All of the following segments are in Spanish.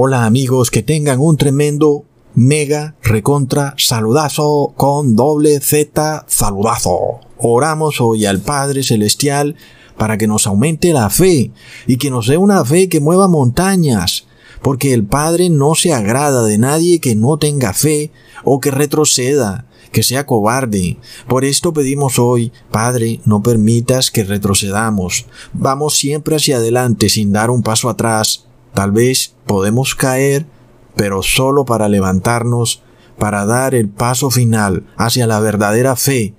Hola amigos, que tengan un tremendo mega recontra saludazo con doble Z saludazo. Oramos hoy al Padre Celestial para que nos aumente la fe y que nos dé una fe que mueva montañas, porque el Padre no se agrada de nadie que no tenga fe o que retroceda, que sea cobarde. Por esto pedimos hoy, Padre, no permitas que retrocedamos. Vamos siempre hacia adelante sin dar un paso atrás. Tal vez podemos caer, pero solo para levantarnos, para dar el paso final hacia la verdadera fe,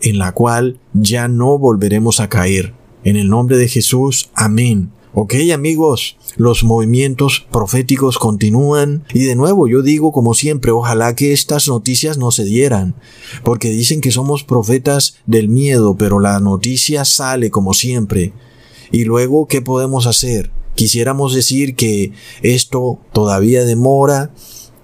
en la cual ya no volveremos a caer. En el nombre de Jesús, amén. Ok amigos, los movimientos proféticos continúan y de nuevo yo digo como siempre, ojalá que estas noticias no se dieran, porque dicen que somos profetas del miedo, pero la noticia sale como siempre. Y luego, ¿qué podemos hacer? Quisiéramos decir que esto todavía demora,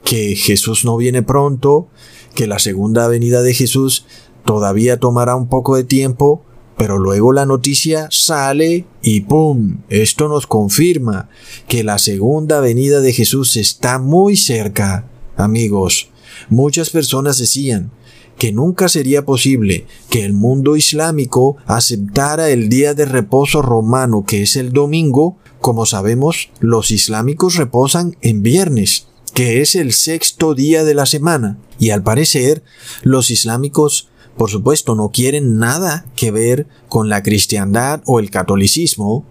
que Jesús no viene pronto, que la segunda venida de Jesús todavía tomará un poco de tiempo, pero luego la noticia sale y ¡pum! Esto nos confirma que la segunda venida de Jesús está muy cerca. Amigos, muchas personas decían que nunca sería posible que el mundo islámico aceptara el día de reposo romano que es el domingo. Como sabemos, los islámicos reposan en viernes, que es el sexto día de la semana. Y al parecer, los islámicos por supuesto, no quieren nada que ver con la cristiandad o el catolicismo,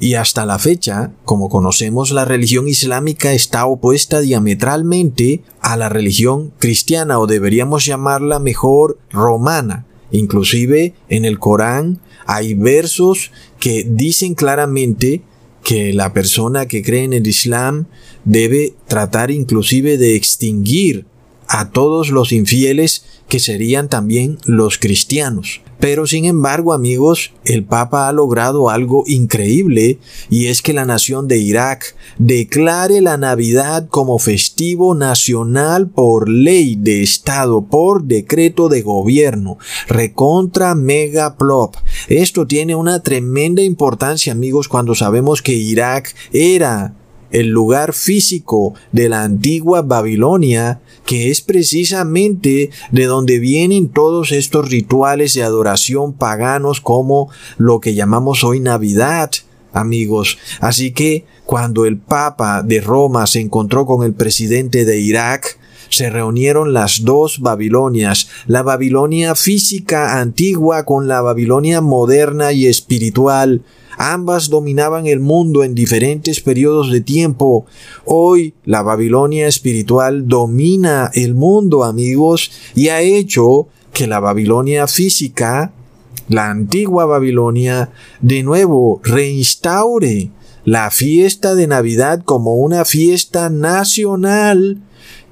y hasta la fecha, como conocemos, la religión islámica está opuesta diametralmente a la religión cristiana, o deberíamos llamarla mejor romana. Inclusive en el Corán hay versos que dicen claramente que la persona que cree en el Islam debe tratar inclusive de extinguir a todos los infieles que serían también los cristianos. Pero sin embargo, amigos, el Papa ha logrado algo increíble y es que la nación de Irak declare la Navidad como festivo nacional por ley de Estado, por decreto de gobierno, recontra mega plop. Esto tiene una tremenda importancia, amigos, cuando sabemos que Irak era el lugar físico de la antigua Babilonia, que es precisamente de donde vienen todos estos rituales de adoración paganos como lo que llamamos hoy Navidad, amigos. Así que cuando el Papa de Roma se encontró con el presidente de Irak, se reunieron las dos Babilonias, la Babilonia física antigua con la Babilonia moderna y espiritual, Ambas dominaban el mundo en diferentes periodos de tiempo. Hoy la Babilonia espiritual domina el mundo, amigos, y ha hecho que la Babilonia física, la antigua Babilonia, de nuevo reinstaure la fiesta de Navidad como una fiesta nacional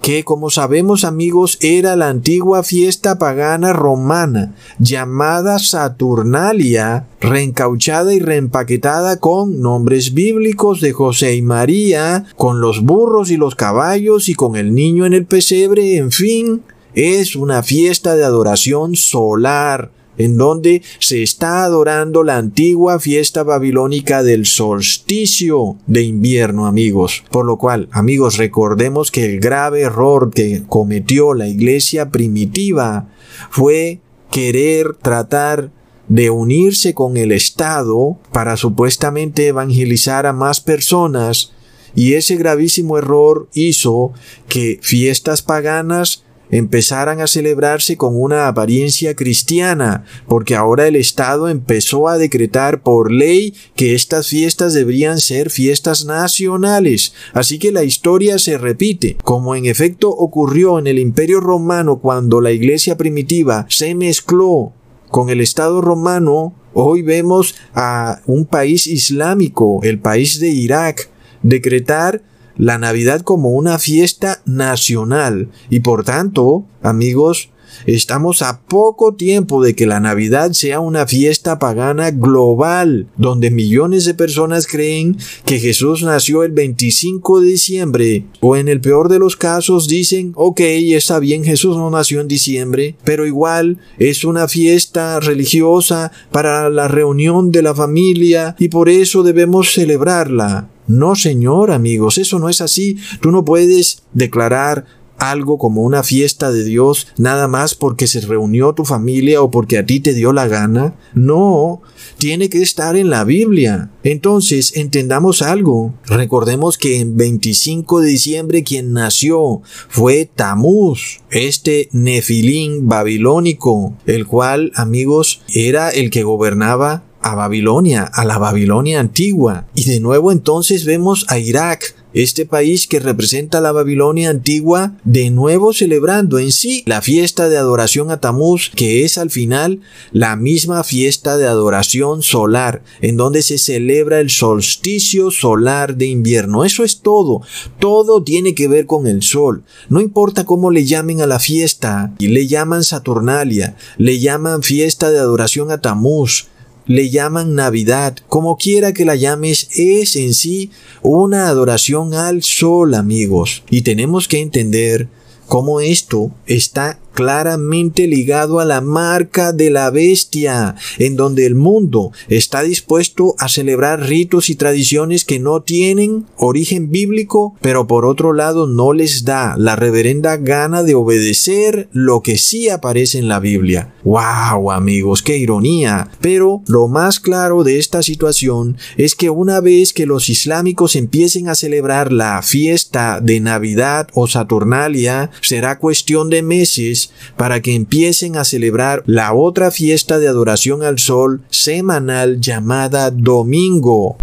que como sabemos amigos era la antigua fiesta pagana romana llamada Saturnalia, reencauchada y reempaquetada con nombres bíblicos de José y María, con los burros y los caballos y con el niño en el pesebre, en fin, es una fiesta de adoración solar en donde se está adorando la antigua fiesta babilónica del solsticio de invierno, amigos. Por lo cual, amigos, recordemos que el grave error que cometió la iglesia primitiva fue querer tratar de unirse con el Estado para supuestamente evangelizar a más personas y ese gravísimo error hizo que fiestas paganas empezaran a celebrarse con una apariencia cristiana, porque ahora el Estado empezó a decretar por ley que estas fiestas deberían ser fiestas nacionales. Así que la historia se repite, como en efecto ocurrió en el Imperio Romano cuando la Iglesia primitiva se mezcló con el Estado romano, hoy vemos a un país islámico, el país de Irak, decretar la Navidad como una fiesta nacional y por tanto, amigos, Estamos a poco tiempo de que la Navidad sea una fiesta pagana global, donde millones de personas creen que Jesús nació el 25 de diciembre, o en el peor de los casos dicen, ok, está bien, Jesús no nació en diciembre, pero igual es una fiesta religiosa para la reunión de la familia y por eso debemos celebrarla. No, señor, amigos, eso no es así. Tú no puedes declarar algo como una fiesta de Dios nada más porque se reunió tu familia o porque a ti te dio la gana. No, tiene que estar en la Biblia. Entonces, entendamos algo. Recordemos que en 25 de diciembre quien nació fue Tamuz, este nefilín babilónico, el cual, amigos, era el que gobernaba a Babilonia, a la Babilonia antigua. Y de nuevo entonces vemos a Irak, este país que representa la Babilonia antigua, de nuevo celebrando en sí la fiesta de adoración a Tamuz, que es al final la misma fiesta de adoración solar, en donde se celebra el solsticio solar de invierno. Eso es todo. Todo tiene que ver con el sol. No importa cómo le llamen a la fiesta, y le llaman Saturnalia, le llaman fiesta de adoración a Tamuz, le llaman Navidad, como quiera que la llames, es en sí una adoración al sol, amigos. Y tenemos que entender cómo esto está claramente ligado a la marca de la bestia, en donde el mundo está dispuesto a celebrar ritos y tradiciones que no tienen origen bíblico, pero por otro lado no les da la reverenda gana de obedecer lo que sí aparece en la Biblia. ¡Wow, amigos! ¡Qué ironía! Pero lo más claro de esta situación es que una vez que los islámicos empiecen a celebrar la fiesta de Navidad o Saturnalia, será cuestión de meses para que empiecen a celebrar la otra fiesta de adoración al sol semanal llamada domingo.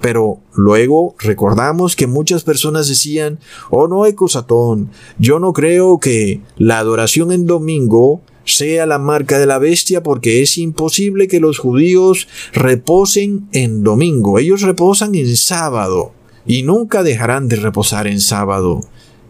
Pero luego recordamos que muchas personas decían, oh no, Ecosatón, yo no creo que la adoración en domingo sea la marca de la bestia porque es imposible que los judíos reposen en domingo. Ellos reposan en sábado y nunca dejarán de reposar en sábado.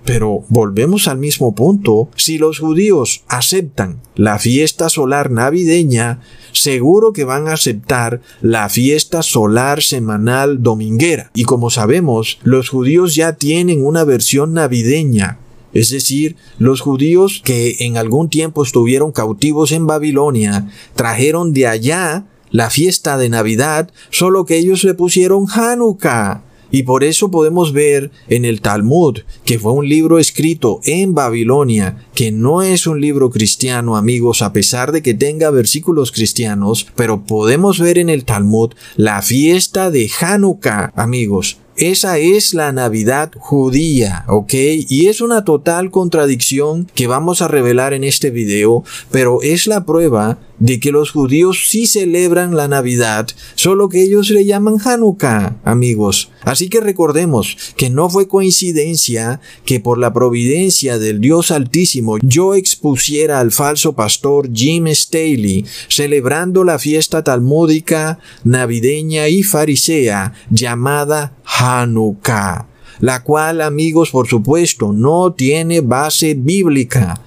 Pero volvemos al mismo punto. Si los judíos aceptan la fiesta solar navideña, seguro que van a aceptar la fiesta solar semanal dominguera. Y como sabemos, los judíos ya tienen una versión navideña. Es decir, los judíos que en algún tiempo estuvieron cautivos en Babilonia, trajeron de allá la fiesta de Navidad, solo que ellos le pusieron Hanukkah. Y por eso podemos ver en el Talmud, que fue un libro escrito en Babilonia, que no es un libro cristiano, amigos, a pesar de que tenga versículos cristianos, pero podemos ver en el Talmud la fiesta de Hanukkah, amigos. Esa es la Navidad judía, ¿ok? Y es una total contradicción que vamos a revelar en este video, pero es la prueba de que los judíos sí celebran la Navidad, solo que ellos le llaman Hanukkah, amigos. Así que recordemos que no fue coincidencia que por la providencia del Dios Altísimo yo expusiera al falso pastor Jim Staley celebrando la fiesta talmúdica navideña y farisea llamada Hanukkah, la cual, amigos, por supuesto, no tiene base bíblica.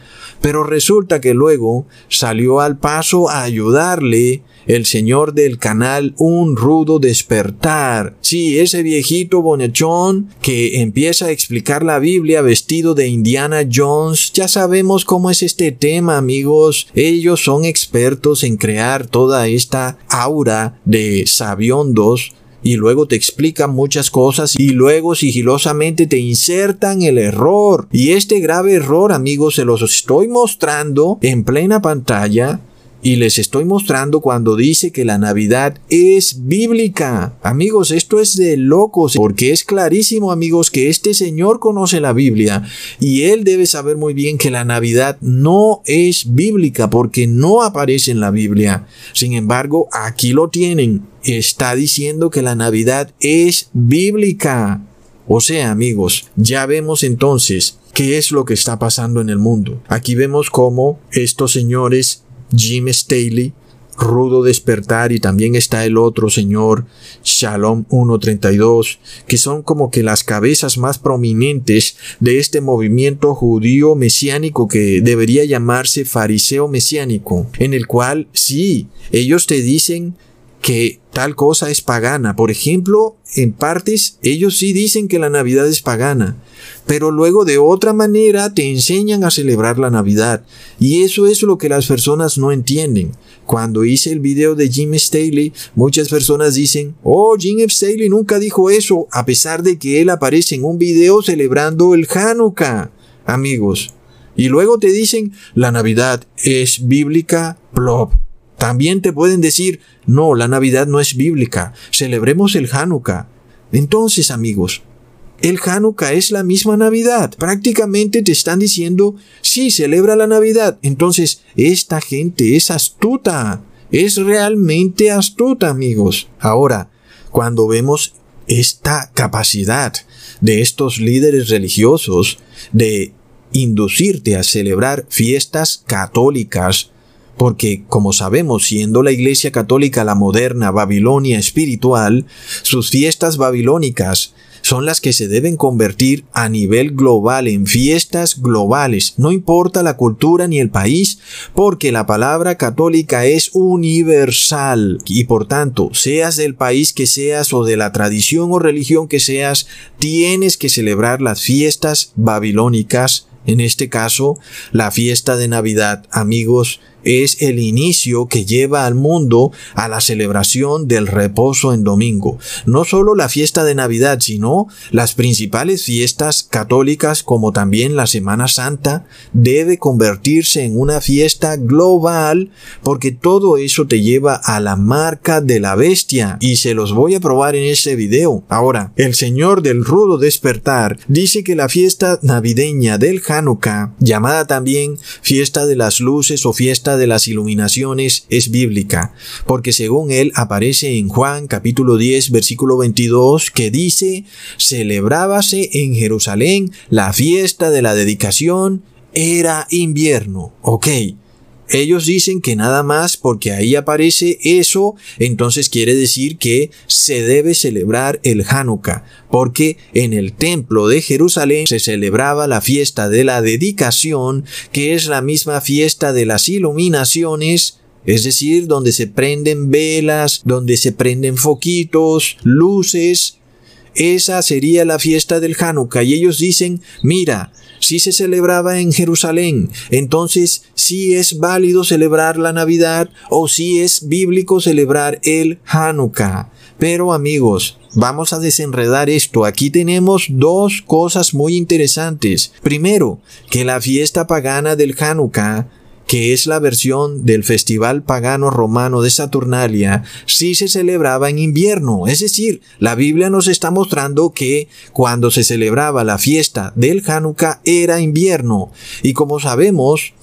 Pero resulta que luego salió al paso a ayudarle el señor del canal Un Rudo Despertar. Sí, ese viejito bonechón que empieza a explicar la Biblia vestido de Indiana Jones. Ya sabemos cómo es este tema, amigos. Ellos son expertos en crear toda esta aura de sabiondos y luego te explican muchas cosas y luego sigilosamente te insertan el error. Y este grave error, amigos, se los estoy mostrando en plena pantalla y les estoy mostrando cuando dice que la Navidad es bíblica. Amigos, esto es de locos, porque es clarísimo, amigos, que este señor conoce la Biblia y él debe saber muy bien que la Navidad no es bíblica porque no aparece en la Biblia. Sin embargo, aquí lo tienen. Está diciendo que la Navidad es bíblica. O sea, amigos, ya vemos entonces qué es lo que está pasando en el mundo. Aquí vemos cómo estos señores Jim Staley, Rudo Despertar y también está el otro señor, Shalom 132, que son como que las cabezas más prominentes de este movimiento judío mesiánico que debería llamarse fariseo mesiánico, en el cual sí, ellos te dicen que tal cosa es pagana. Por ejemplo, en partes ellos sí dicen que la Navidad es pagana, pero luego de otra manera te enseñan a celebrar la Navidad. Y eso es lo que las personas no entienden. Cuando hice el video de Jim Staley, muchas personas dicen, oh, Jim Staley nunca dijo eso, a pesar de que él aparece en un video celebrando el Hanukkah. Amigos, y luego te dicen, la Navidad es bíblica, plop. También te pueden decir, no, la Navidad no es bíblica, celebremos el Hanukkah. Entonces, amigos, el Hanukkah es la misma Navidad. Prácticamente te están diciendo, sí, celebra la Navidad. Entonces, esta gente es astuta. Es realmente astuta, amigos. Ahora, cuando vemos esta capacidad de estos líderes religiosos de inducirte a celebrar fiestas católicas, porque, como sabemos, siendo la Iglesia Católica la moderna Babilonia espiritual, sus fiestas babilónicas son las que se deben convertir a nivel global en fiestas globales, no importa la cultura ni el país, porque la palabra católica es universal. Y por tanto, seas del país que seas o de la tradición o religión que seas, tienes que celebrar las fiestas babilónicas. En este caso, la fiesta de Navidad, amigos, es el inicio que lleva al mundo a la celebración del reposo en domingo. No solo la fiesta de Navidad, sino las principales fiestas católicas como también la Semana Santa debe convertirse en una fiesta global porque todo eso te lleva a la marca de la bestia y se los voy a probar en este video. Ahora, el Señor del rudo despertar dice que la fiesta navideña del Hanukkah, llamada también fiesta de las luces o fiesta de las iluminaciones es bíblica, porque según él aparece en Juan capítulo 10 versículo 22 que dice, celebrábase en Jerusalén la fiesta de la dedicación, era invierno. Ok, ellos dicen que nada más porque ahí aparece eso, entonces quiere decir que se debe celebrar el Hanukkah, porque en el templo de Jerusalén se celebraba la fiesta de la dedicación, que es la misma fiesta de las iluminaciones, es decir, donde se prenden velas, donde se prenden foquitos, luces. Esa sería la fiesta del Hanukkah y ellos dicen, mira, si se celebraba en Jerusalén, entonces si es válido celebrar la Navidad o si es bíblico celebrar el Hanukkah. Pero amigos, vamos a desenredar esto. Aquí tenemos dos cosas muy interesantes. Primero, que la fiesta pagana del Hanukkah que es la versión del festival pagano romano de Saturnalia, sí se celebraba en invierno. Es decir, la Biblia nos está mostrando que cuando se celebraba la fiesta del Hanukkah era invierno. Y como sabemos,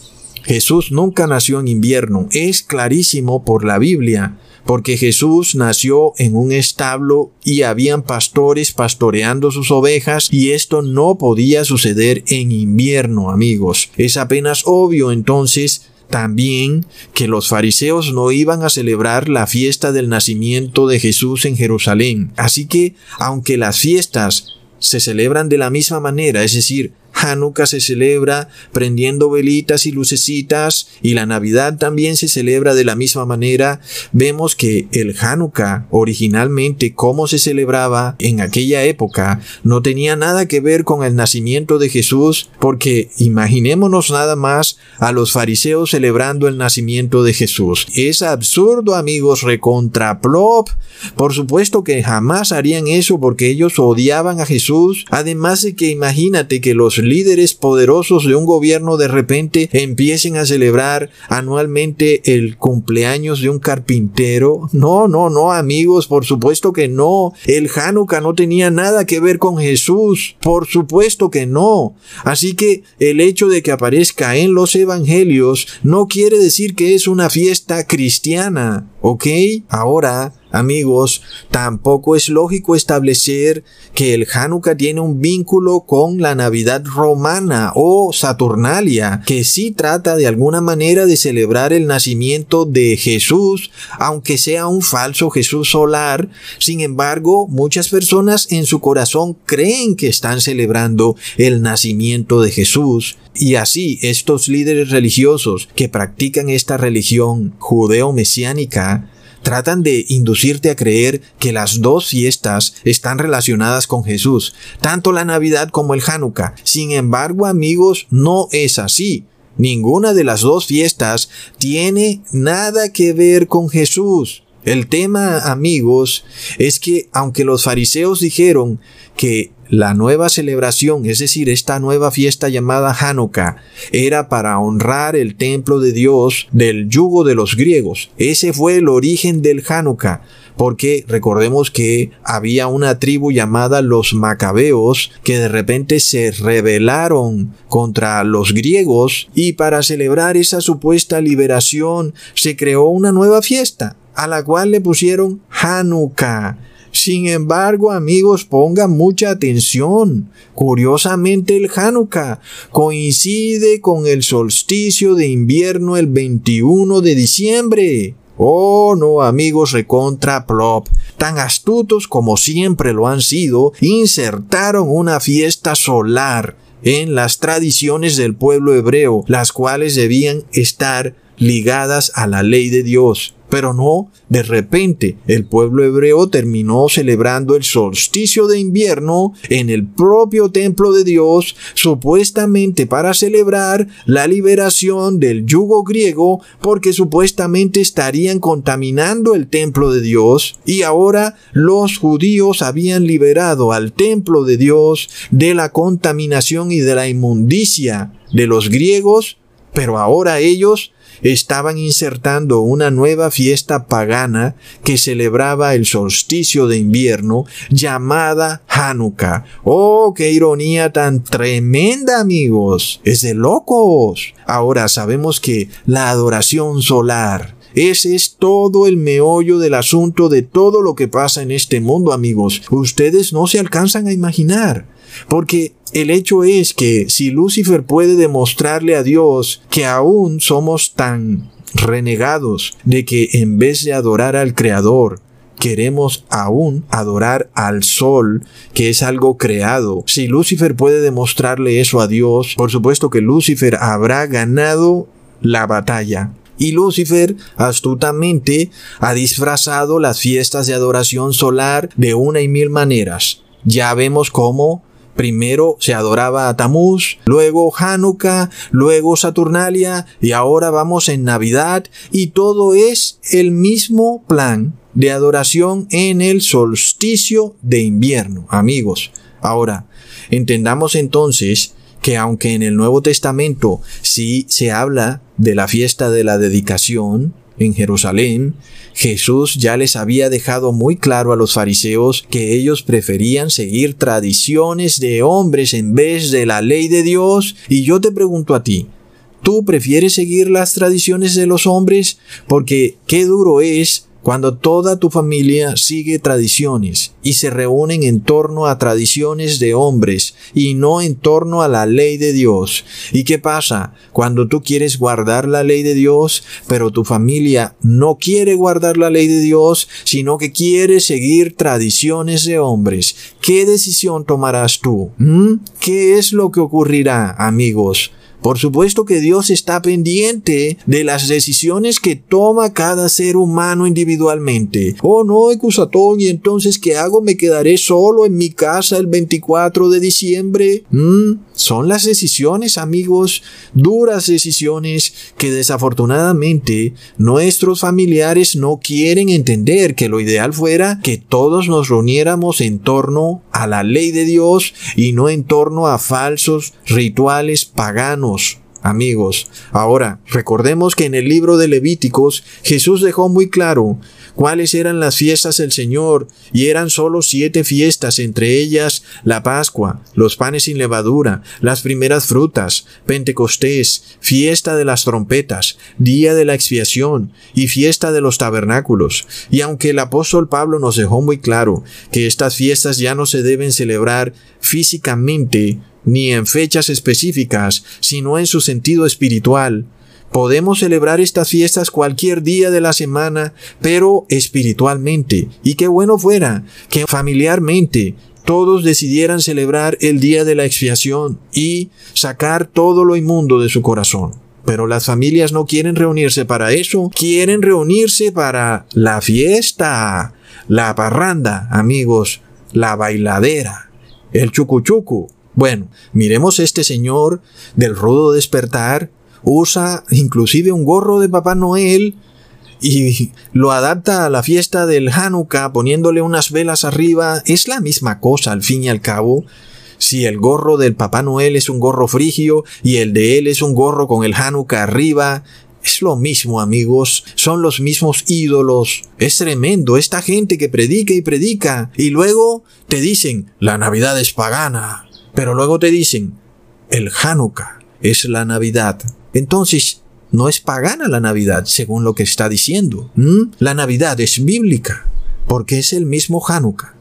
Jesús nunca nació en invierno. Es clarísimo por la Biblia porque Jesús nació en un establo y habían pastores pastoreando sus ovejas y esto no podía suceder en invierno, amigos. Es apenas obvio entonces también que los fariseos no iban a celebrar la fiesta del nacimiento de Jesús en Jerusalén. Así que, aunque las fiestas se celebran de la misma manera, es decir, Hanukkah se celebra prendiendo velitas y lucecitas y la Navidad también se celebra de la misma manera. Vemos que el Hanukkah originalmente cómo se celebraba en aquella época no tenía nada que ver con el nacimiento de Jesús porque imaginémonos nada más a los fariseos celebrando el nacimiento de Jesús. Es absurdo amigos recontraplop. Por supuesto que jamás harían eso porque ellos odiaban a Jesús. Además de que imagínate que los líderes poderosos de un gobierno de repente empiecen a celebrar anualmente el cumpleaños de un carpintero. No, no, no, amigos, por supuesto que no. El Hanukkah no tenía nada que ver con Jesús. Por supuesto que no. Así que el hecho de que aparezca en los evangelios no quiere decir que es una fiesta cristiana. ¿Ok? Ahora, amigos, tampoco es lógico establecer que el Hanukkah tiene un vínculo con la Navidad romana o Saturnalia, que sí trata de alguna manera de celebrar el nacimiento de Jesús, aunque sea un falso Jesús solar. Sin embargo, muchas personas en su corazón creen que están celebrando el nacimiento de Jesús. Y así estos líderes religiosos que practican esta religión judeo-mesiánica tratan de inducirte a creer que las dos fiestas están relacionadas con Jesús, tanto la Navidad como el Hanukkah. Sin embargo, amigos, no es así. Ninguna de las dos fiestas tiene nada que ver con Jesús. El tema, amigos, es que aunque los fariseos dijeron que la nueva celebración, es decir, esta nueva fiesta llamada Hanukkah, era para honrar el templo de Dios del yugo de los griegos. Ese fue el origen del Hanukkah porque recordemos que había una tribu llamada los macabeos que de repente se rebelaron contra los griegos y para celebrar esa supuesta liberación se creó una nueva fiesta a la cual le pusieron Hanukkah. Sin embargo, amigos, pongan mucha atención. Curiosamente, el Hanukkah coincide con el solsticio de invierno el 21 de diciembre. Oh, no, amigos recontra plop. Tan astutos como siempre lo han sido, insertaron una fiesta solar en las tradiciones del pueblo hebreo, las cuales debían estar ligadas a la ley de Dios. Pero no, de repente el pueblo hebreo terminó celebrando el solsticio de invierno en el propio templo de Dios, supuestamente para celebrar la liberación del yugo griego, porque supuestamente estarían contaminando el templo de Dios, y ahora los judíos habían liberado al templo de Dios de la contaminación y de la inmundicia de los griegos, pero ahora ellos estaban insertando una nueva fiesta pagana que celebraba el solsticio de invierno llamada Hanukkah. ¡Oh, qué ironía tan tremenda, amigos! Es de locos. Ahora sabemos que la adoración solar, ese es todo el meollo del asunto de todo lo que pasa en este mundo, amigos. Ustedes no se alcanzan a imaginar. Porque el hecho es que si Lucifer puede demostrarle a Dios que aún somos tan renegados de que en vez de adorar al Creador, queremos aún adorar al sol, que es algo creado. Si Lucifer puede demostrarle eso a Dios, por supuesto que Lucifer habrá ganado la batalla. Y Lucifer astutamente ha disfrazado las fiestas de adoración solar de una y mil maneras. Ya vemos cómo Primero se adoraba a Tamuz, luego Hanukkah, luego Saturnalia y ahora vamos en Navidad y todo es el mismo plan de adoración en el solsticio de invierno, amigos. Ahora, entendamos entonces que aunque en el Nuevo Testamento sí se habla de la fiesta de la dedicación, en Jerusalén, Jesús ya les había dejado muy claro a los fariseos que ellos preferían seguir tradiciones de hombres en vez de la ley de Dios. Y yo te pregunto a ti, ¿tú prefieres seguir las tradiciones de los hombres? Porque qué duro es cuando toda tu familia sigue tradiciones y se reúnen en torno a tradiciones de hombres y no en torno a la ley de Dios. ¿Y qué pasa cuando tú quieres guardar la ley de Dios, pero tu familia no quiere guardar la ley de Dios, sino que quiere seguir tradiciones de hombres? ¿Qué decisión tomarás tú? ¿Mm? ¿Qué es lo que ocurrirá, amigos? Por supuesto que Dios está pendiente de las decisiones que toma cada ser humano individualmente. Oh no, Ecusatón, y entonces ¿qué hago? ¿Me quedaré solo en mi casa el 24 de diciembre? ¿Mm? Son las decisiones, amigos, duras decisiones que desafortunadamente nuestros familiares no quieren entender que lo ideal fuera que todos nos reuniéramos en torno a la ley de Dios y no en torno a falsos rituales paganos amigos. Ahora, recordemos que en el libro de Levíticos Jesús dejó muy claro cuáles eran las fiestas del Señor, y eran solo siete fiestas, entre ellas la Pascua, los panes sin levadura, las primeras frutas, Pentecostés, fiesta de las trompetas, día de la expiación y fiesta de los tabernáculos. Y aunque el apóstol Pablo nos dejó muy claro que estas fiestas ya no se deben celebrar físicamente, ni en fechas específicas, sino en su sentido espiritual. Podemos celebrar estas fiestas cualquier día de la semana, pero espiritualmente. Y qué bueno fuera que familiarmente todos decidieran celebrar el día de la expiación y sacar todo lo inmundo de su corazón. Pero las familias no quieren reunirse para eso, quieren reunirse para la fiesta, la parranda, amigos, la bailadera, el chucuchucu. Bueno, miremos este señor del rudo despertar, usa inclusive un gorro de Papá Noel y lo adapta a la fiesta del Hanukkah poniéndole unas velas arriba. Es la misma cosa al fin y al cabo. Si el gorro del Papá Noel es un gorro frigio y el de él es un gorro con el Hanukkah arriba, es lo mismo, amigos, son los mismos ídolos. Es tremendo esta gente que predica y predica y luego te dicen, la Navidad es pagana, pero luego te dicen, el Hanukkah es la Navidad. Entonces, no es pagana la Navidad, según lo que está diciendo. La Navidad es bíblica, porque es el mismo Hanukkah,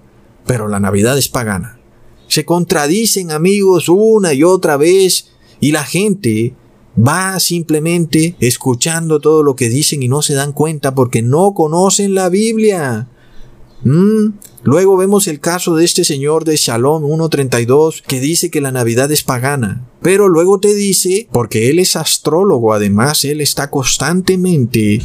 pero la Navidad es pagana. Se contradicen amigos una y otra vez y la gente va simplemente escuchando todo lo que dicen y no se dan cuenta porque no conocen la Biblia. Mm. Luego vemos el caso de este señor de Shalom 1.32 que dice que la Navidad es pagana. Pero luego te dice, porque él es astrólogo, además él está constantemente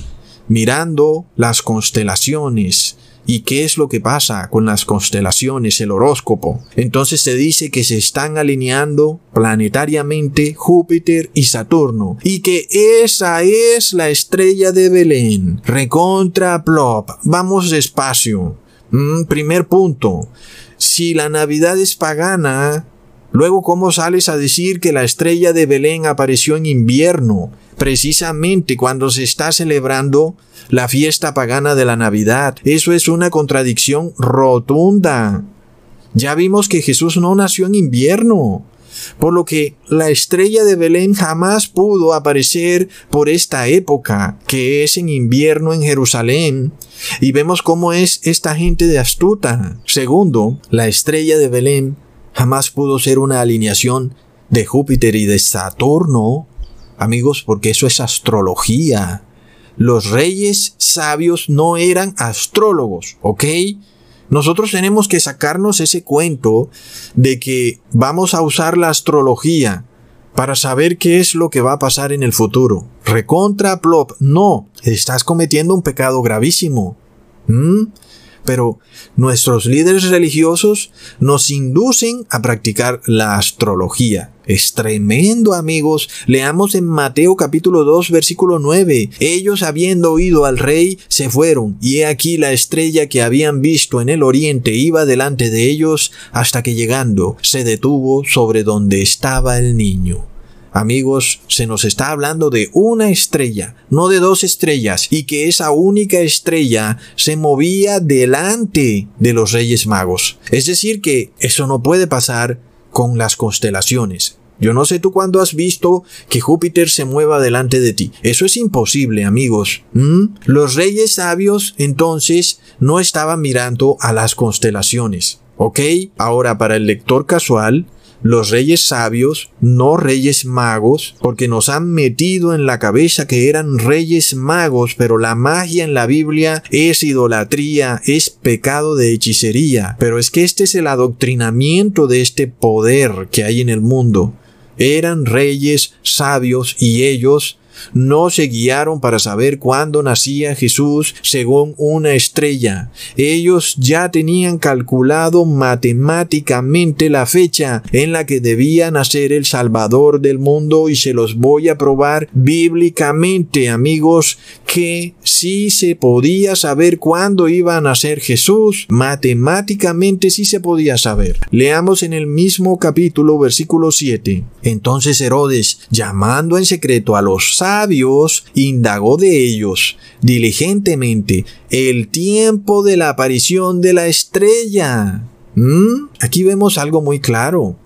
mirando las constelaciones, ¿Y qué es lo que pasa con las constelaciones, el horóscopo? Entonces se dice que se están alineando planetariamente Júpiter y Saturno y que esa es la estrella de Belén. Recontra plop. Vamos despacio. Mm, primer punto. Si la Navidad es pagana, luego ¿cómo sales a decir que la estrella de Belén apareció en invierno? Precisamente cuando se está celebrando la fiesta pagana de la Navidad. Eso es una contradicción rotunda. Ya vimos que Jesús no nació en invierno, por lo que la estrella de Belén jamás pudo aparecer por esta época, que es en invierno en Jerusalén, y vemos cómo es esta gente de astuta. Segundo, la estrella de Belén jamás pudo ser una alineación de Júpiter y de Saturno, amigos, porque eso es astrología. Los reyes sabios no eran astrólogos, ¿ok? Nosotros tenemos que sacarnos ese cuento de que vamos a usar la astrología para saber qué es lo que va a pasar en el futuro. Recontra plop, no, estás cometiendo un pecado gravísimo. ¿Mm? Pero nuestros líderes religiosos nos inducen a practicar la astrología. Es tremendo, amigos. Leamos en Mateo capítulo 2, versículo 9. Ellos habiendo oído al rey, se fueron, y he aquí la estrella que habían visto en el oriente iba delante de ellos hasta que llegando se detuvo sobre donde estaba el niño. Amigos, se nos está hablando de una estrella, no de dos estrellas, y que esa única estrella se movía delante de los Reyes Magos. Es decir, que eso no puede pasar con las constelaciones. Yo no sé tú cuándo has visto que Júpiter se mueva delante de ti. Eso es imposible, amigos. ¿Mm? Los reyes sabios entonces no estaban mirando a las constelaciones. ¿Ok? Ahora, para el lector casual, los reyes sabios, no reyes magos, porque nos han metido en la cabeza que eran reyes magos, pero la magia en la Biblia es idolatría, es pecado de hechicería. Pero es que este es el adoctrinamiento de este poder que hay en el mundo. Eran reyes sabios y ellos no se guiaron para saber cuándo nacía Jesús según una estrella. Ellos ya tenían calculado matemáticamente la fecha en la que debía nacer el Salvador del mundo y se los voy a probar bíblicamente, amigos, que sí se podía saber cuándo iba a nacer Jesús. Matemáticamente sí se podía saber. Leamos en el mismo capítulo versículo 7. Entonces Herodes, llamando en secreto a los sabios, indagó de ellos diligentemente el tiempo de la aparición de la estrella. ¿Mm? Aquí vemos algo muy claro.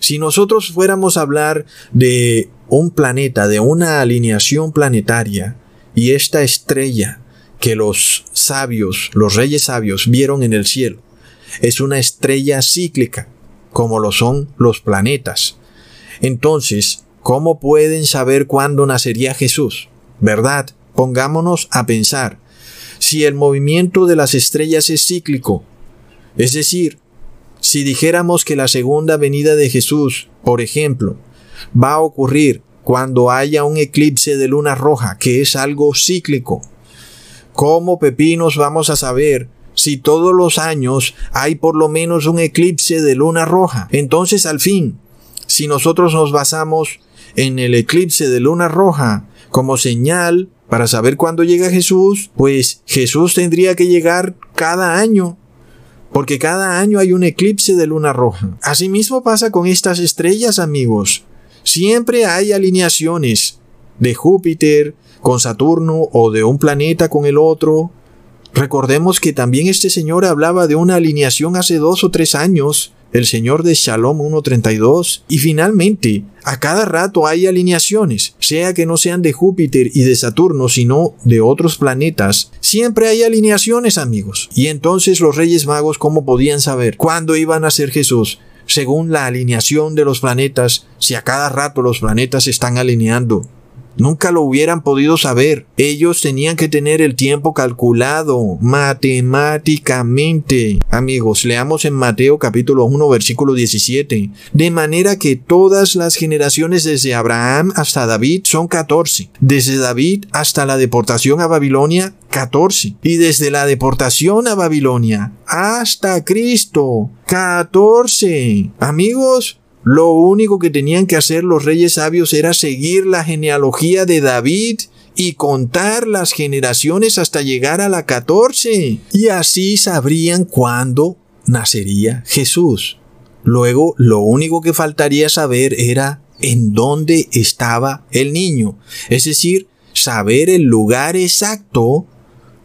Si nosotros fuéramos a hablar de un planeta, de una alineación planetaria, y esta estrella que los sabios, los reyes sabios vieron en el cielo, es una estrella cíclica, como lo son los planetas. Entonces, ¿Cómo pueden saber cuándo nacería Jesús? ¿Verdad? Pongámonos a pensar. Si el movimiento de las estrellas es cíclico, es decir, si dijéramos que la segunda venida de Jesús, por ejemplo, va a ocurrir cuando haya un eclipse de luna roja, que es algo cíclico. ¿Cómo pepinos vamos a saber si todos los años hay por lo menos un eclipse de luna roja? Entonces, al fin, si nosotros nos basamos en el eclipse de luna roja como señal para saber cuándo llega Jesús, pues Jesús tendría que llegar cada año porque cada año hay un eclipse de luna roja. Asimismo pasa con estas estrellas, amigos. Siempre hay alineaciones de Júpiter con Saturno o de un planeta con el otro. Recordemos que también este señor hablaba de una alineación hace dos o tres años el Señor de Shalom 1.32. Y finalmente, a cada rato hay alineaciones, sea que no sean de Júpiter y de Saturno, sino de otros planetas. Siempre hay alineaciones, amigos. Y entonces los Reyes Magos, ¿cómo podían saber cuándo iban a ser Jesús? Según la alineación de los planetas, si a cada rato los planetas están alineando. Nunca lo hubieran podido saber. Ellos tenían que tener el tiempo calculado matemáticamente. Amigos, leamos en Mateo capítulo 1 versículo 17. De manera que todas las generaciones desde Abraham hasta David son 14. Desde David hasta la deportación a Babilonia, 14. Y desde la deportación a Babilonia hasta Cristo, 14. Amigos, lo único que tenían que hacer los reyes sabios era seguir la genealogía de David y contar las generaciones hasta llegar a la 14. Y así sabrían cuándo nacería Jesús. Luego, lo único que faltaría saber era en dónde estaba el niño. Es decir, saber el lugar exacto,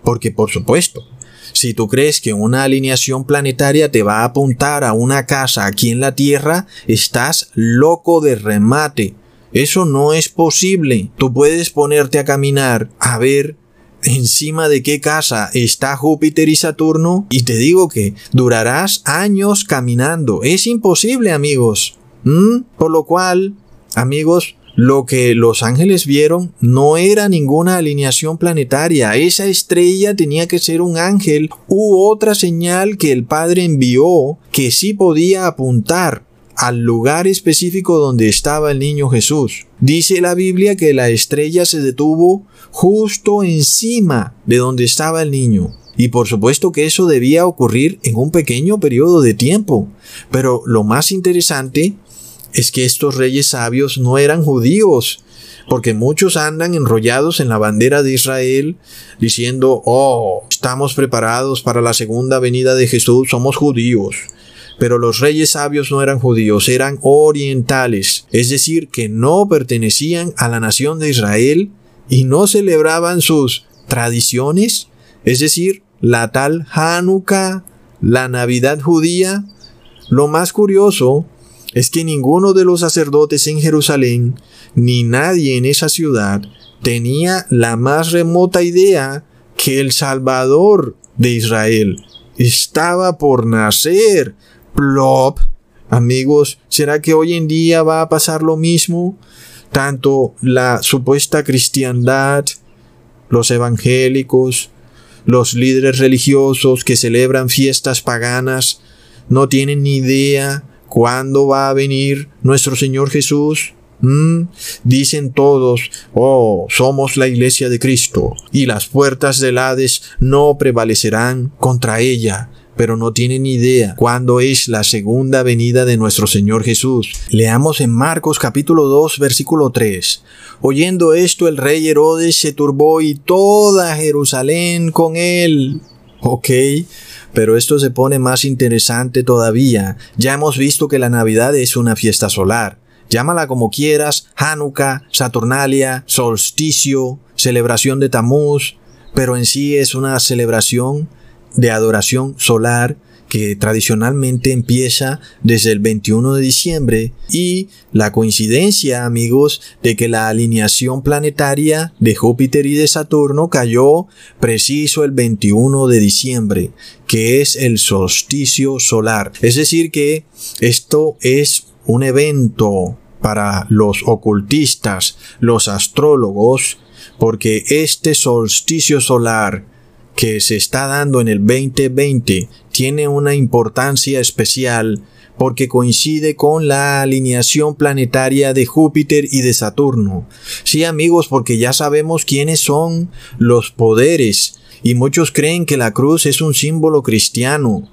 porque por supuesto, si tú crees que una alineación planetaria te va a apuntar a una casa aquí en la Tierra, estás loco de remate. Eso no es posible. Tú puedes ponerte a caminar a ver encima de qué casa está Júpiter y Saturno y te digo que durarás años caminando. Es imposible, amigos. ¿Mm? Por lo cual, amigos, lo que los ángeles vieron no era ninguna alineación planetaria. Esa estrella tenía que ser un ángel u otra señal que el Padre envió que sí podía apuntar al lugar específico donde estaba el niño Jesús. Dice la Biblia que la estrella se detuvo justo encima de donde estaba el niño. Y por supuesto que eso debía ocurrir en un pequeño periodo de tiempo. Pero lo más interesante es que estos reyes sabios no eran judíos, porque muchos andan enrollados en la bandera de Israel diciendo, oh, estamos preparados para la segunda venida de Jesús, somos judíos. Pero los reyes sabios no eran judíos, eran orientales, es decir, que no pertenecían a la nación de Israel y no celebraban sus tradiciones, es decir, la tal Hanukkah, la Navidad judía. Lo más curioso es que ninguno de los sacerdotes en Jerusalén, ni nadie en esa ciudad, tenía la más remota idea que el Salvador de Israel estaba por nacer. Plop. Amigos, ¿será que hoy en día va a pasar lo mismo? Tanto la supuesta cristiandad, los evangélicos, los líderes religiosos que celebran fiestas paganas, no tienen ni idea ¿Cuándo va a venir nuestro Señor Jesús? ¿Mm? Dicen todos, oh, somos la iglesia de Cristo, y las puertas del Hades no prevalecerán contra ella pero no tienen idea cuándo es la segunda venida de nuestro Señor Jesús. Leamos en Marcos capítulo 2 versículo 3. Oyendo esto el rey Herodes se turbó y toda Jerusalén con él. Ok, pero esto se pone más interesante todavía. Ya hemos visto que la Navidad es una fiesta solar. Llámala como quieras, Hanukkah, Saturnalia, solsticio, celebración de Tamuz, pero en sí es una celebración de adoración solar que tradicionalmente empieza desde el 21 de diciembre y la coincidencia, amigos, de que la alineación planetaria de Júpiter y de Saturno cayó preciso el 21 de diciembre, que es el solsticio solar. Es decir, que esto es un evento para los ocultistas, los astrólogos, porque este solsticio solar que se está dando en el 2020 tiene una importancia especial porque coincide con la alineación planetaria de Júpiter y de Saturno. Sí amigos, porque ya sabemos quiénes son los poderes y muchos creen que la cruz es un símbolo cristiano.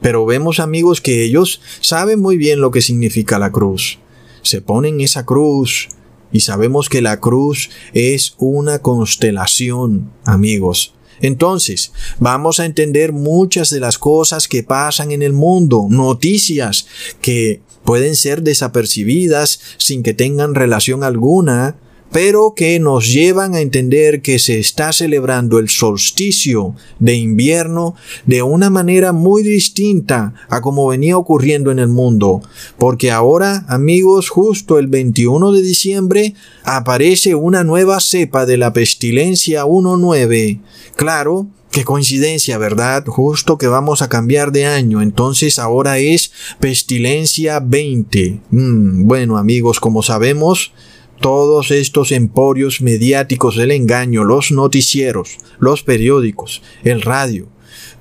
Pero vemos amigos que ellos saben muy bien lo que significa la cruz. Se ponen esa cruz y sabemos que la cruz es una constelación, amigos. Entonces, vamos a entender muchas de las cosas que pasan en el mundo, noticias que pueden ser desapercibidas sin que tengan relación alguna pero que nos llevan a entender que se está celebrando el solsticio de invierno de una manera muy distinta a como venía ocurriendo en el mundo, porque ahora, amigos, justo el 21 de diciembre aparece una nueva cepa de la pestilencia 1.9. Claro, Qué coincidencia, ¿verdad? Justo que vamos a cambiar de año, entonces ahora es pestilencia 20. Mm, bueno amigos, como sabemos, todos estos emporios mediáticos del engaño, los noticieros, los periódicos, el radio,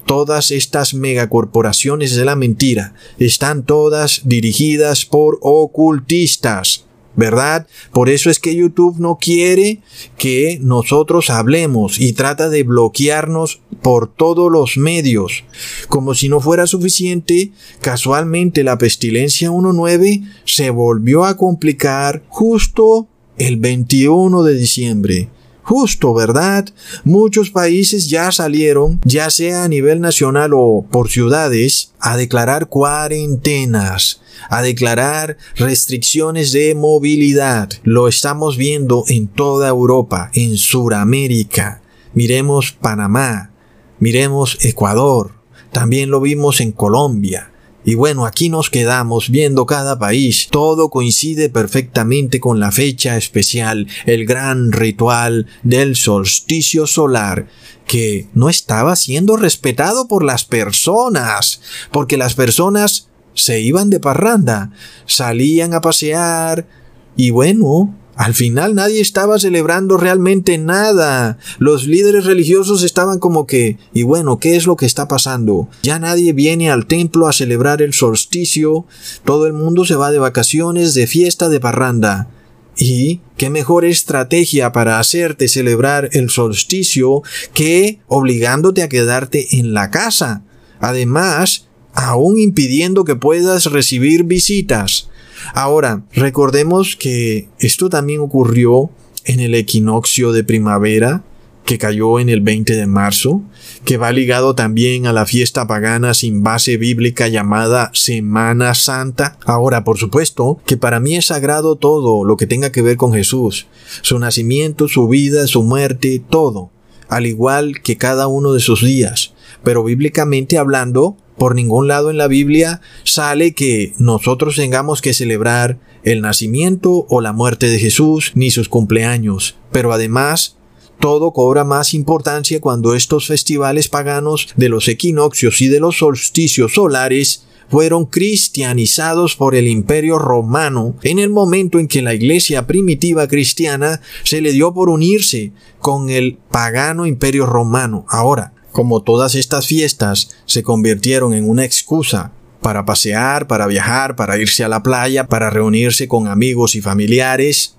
todas estas megacorporaciones de la mentira, están todas dirigidas por ocultistas. ¿Verdad? Por eso es que YouTube no quiere que nosotros hablemos y trata de bloquearnos por todos los medios. Como si no fuera suficiente, casualmente la pestilencia 1.9 se volvió a complicar justo el 21 de diciembre. Justo, ¿verdad? Muchos países ya salieron, ya sea a nivel nacional o por ciudades, a declarar cuarentenas a declarar restricciones de movilidad. Lo estamos viendo en toda Europa, en Sudamérica. Miremos Panamá, miremos Ecuador, también lo vimos en Colombia. Y bueno, aquí nos quedamos viendo cada país. Todo coincide perfectamente con la fecha especial, el gran ritual del solsticio solar, que no estaba siendo respetado por las personas, porque las personas se iban de parranda, salían a pasear y bueno, al final nadie estaba celebrando realmente nada. Los líderes religiosos estaban como que, y bueno, ¿qué es lo que está pasando? Ya nadie viene al templo a celebrar el solsticio, todo el mundo se va de vacaciones, de fiesta, de parranda. Y qué mejor estrategia para hacerte celebrar el solsticio que obligándote a quedarte en la casa. Además, aún impidiendo que puedas recibir visitas. Ahora, recordemos que esto también ocurrió en el equinoccio de primavera, que cayó en el 20 de marzo, que va ligado también a la fiesta pagana sin base bíblica llamada Semana Santa. Ahora, por supuesto, que para mí es sagrado todo lo que tenga que ver con Jesús, su nacimiento, su vida, su muerte, todo, al igual que cada uno de sus días. Pero bíblicamente hablando, por ningún lado en la Biblia sale que nosotros tengamos que celebrar el nacimiento o la muerte de Jesús ni sus cumpleaños. Pero además, todo cobra más importancia cuando estos festivales paganos de los equinoccios y de los solsticios solares fueron cristianizados por el imperio romano en el momento en que la iglesia primitiva cristiana se le dio por unirse con el pagano imperio romano. Ahora, como todas estas fiestas se convirtieron en una excusa para pasear, para viajar, para irse a la playa, para reunirse con amigos y familiares,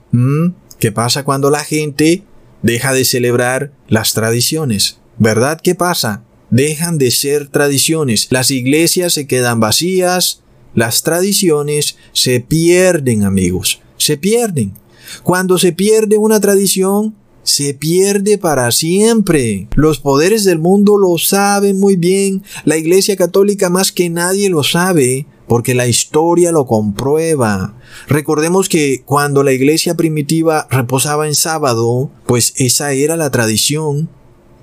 ¿qué pasa cuando la gente deja de celebrar las tradiciones? ¿Verdad? ¿Qué pasa? Dejan de ser tradiciones. Las iglesias se quedan vacías, las tradiciones se pierden, amigos. Se pierden. Cuando se pierde una tradición, se pierde para siempre. Los poderes del mundo lo saben muy bien. La Iglesia Católica más que nadie lo sabe porque la historia lo comprueba. Recordemos que cuando la iglesia primitiva reposaba en sábado, pues esa era la tradición,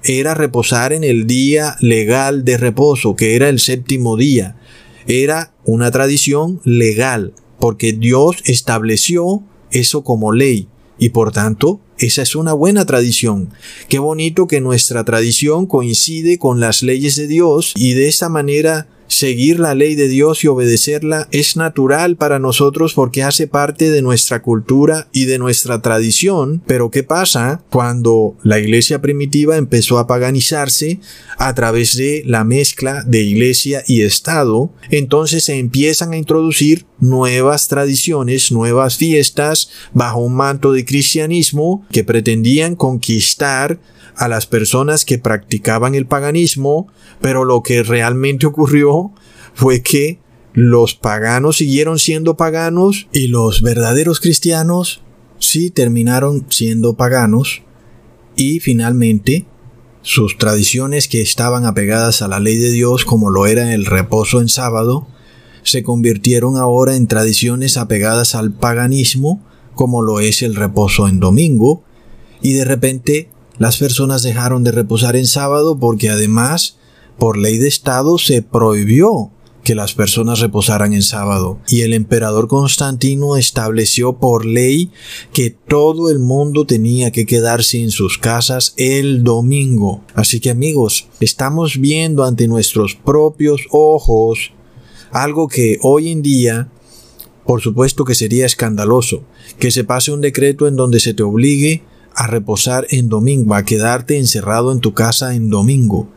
era reposar en el día legal de reposo, que era el séptimo día. Era una tradición legal, porque Dios estableció eso como ley y por tanto esa es una buena tradición. Qué bonito que nuestra tradición coincide con las leyes de Dios y de esa manera seguir la ley de Dios y obedecerla es natural para nosotros porque hace parte de nuestra cultura y de nuestra tradición. Pero ¿qué pasa cuando la iglesia primitiva empezó a paganizarse a través de la mezcla de iglesia y Estado? Entonces se empiezan a introducir nuevas tradiciones, nuevas fiestas bajo un manto de cristianismo que pretendían conquistar a las personas que practicaban el paganismo, pero lo que realmente ocurrió fue que los paganos siguieron siendo paganos y los verdaderos cristianos sí terminaron siendo paganos y finalmente sus tradiciones que estaban apegadas a la ley de Dios como lo era el reposo en sábado, se convirtieron ahora en tradiciones apegadas al paganismo como lo es el reposo en domingo. Y de repente las personas dejaron de reposar en sábado porque además, por ley de Estado, se prohibió que las personas reposaran en sábado. Y el emperador Constantino estableció por ley que todo el mundo tenía que quedarse en sus casas el domingo. Así que amigos, estamos viendo ante nuestros propios ojos algo que hoy en día por supuesto que sería escandaloso que se pase un decreto en donde se te obligue a reposar en domingo, a quedarte encerrado en tu casa en domingo.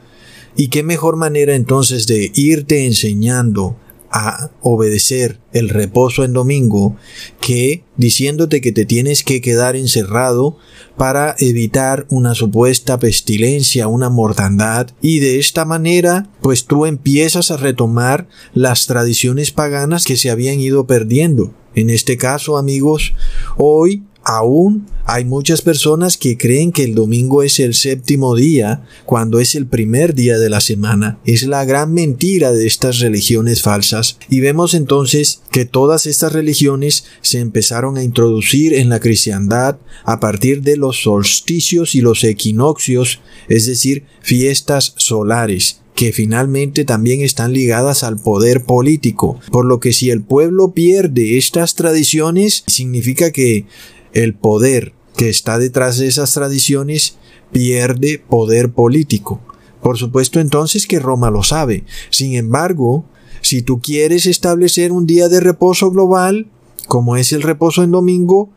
¿Y qué mejor manera entonces de irte enseñando a obedecer el reposo en domingo que diciéndote que te tienes que quedar encerrado para evitar una supuesta pestilencia, una mortandad y de esta manera pues tú empiezas a retomar las tradiciones paganas que se habían ido perdiendo. En este caso amigos, hoy Aún hay muchas personas que creen que el domingo es el séptimo día cuando es el primer día de la semana. Es la gran mentira de estas religiones falsas. Y vemos entonces que todas estas religiones se empezaron a introducir en la cristiandad a partir de los solsticios y los equinoccios, es decir, fiestas solares que finalmente también están ligadas al poder político, por lo que si el pueblo pierde estas tradiciones, significa que el poder que está detrás de esas tradiciones pierde poder político. Por supuesto entonces que Roma lo sabe. Sin embargo, si tú quieres establecer un día de reposo global, como es el reposo en domingo,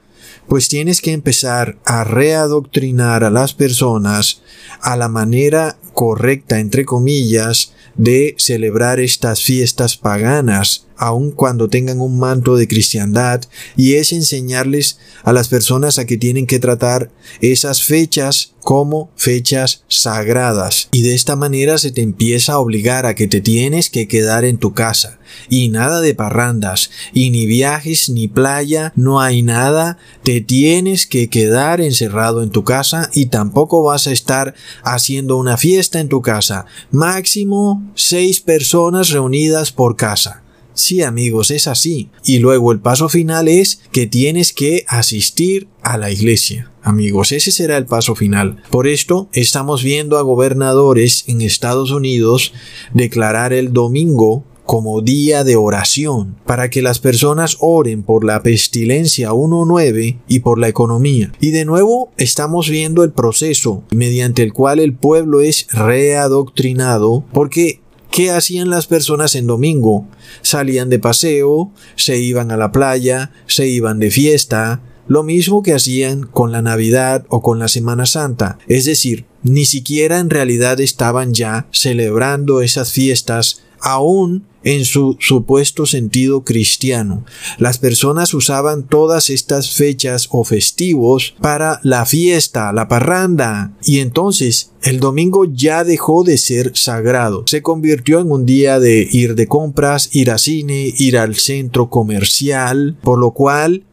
pues tienes que empezar a readoctrinar a las personas a la manera correcta, entre comillas, de celebrar estas fiestas paganas, aun cuando tengan un manto de cristiandad, y es enseñarles a las personas a que tienen que tratar esas fechas como fechas sagradas. Y de esta manera se te empieza a obligar a que te tienes que quedar en tu casa. Y nada de parrandas, y ni viajes, ni playa, no hay nada, te tienes que quedar encerrado en tu casa y tampoco vas a estar haciendo una fiesta en tu casa. Máximo seis personas reunidas por casa. Sí amigos, es así. Y luego el paso final es que tienes que asistir a la iglesia. Amigos, ese será el paso final. Por esto estamos viendo a gobernadores en Estados Unidos declarar el domingo como día de oración para que las personas oren por la pestilencia 1.9 y por la economía. Y de nuevo estamos viendo el proceso mediante el cual el pueblo es readoctrinado porque ¿Qué hacían las personas en domingo? Salían de paseo, se iban a la playa, se iban de fiesta, lo mismo que hacían con la Navidad o con la Semana Santa. Es decir, ni siquiera en realidad estaban ya celebrando esas fiestas aún en su supuesto sentido cristiano. Las personas usaban todas estas fechas o festivos para la fiesta, la parranda, y entonces el domingo ya dejó de ser sagrado. Se convirtió en un día de ir de compras, ir a cine, ir al centro comercial, por lo cual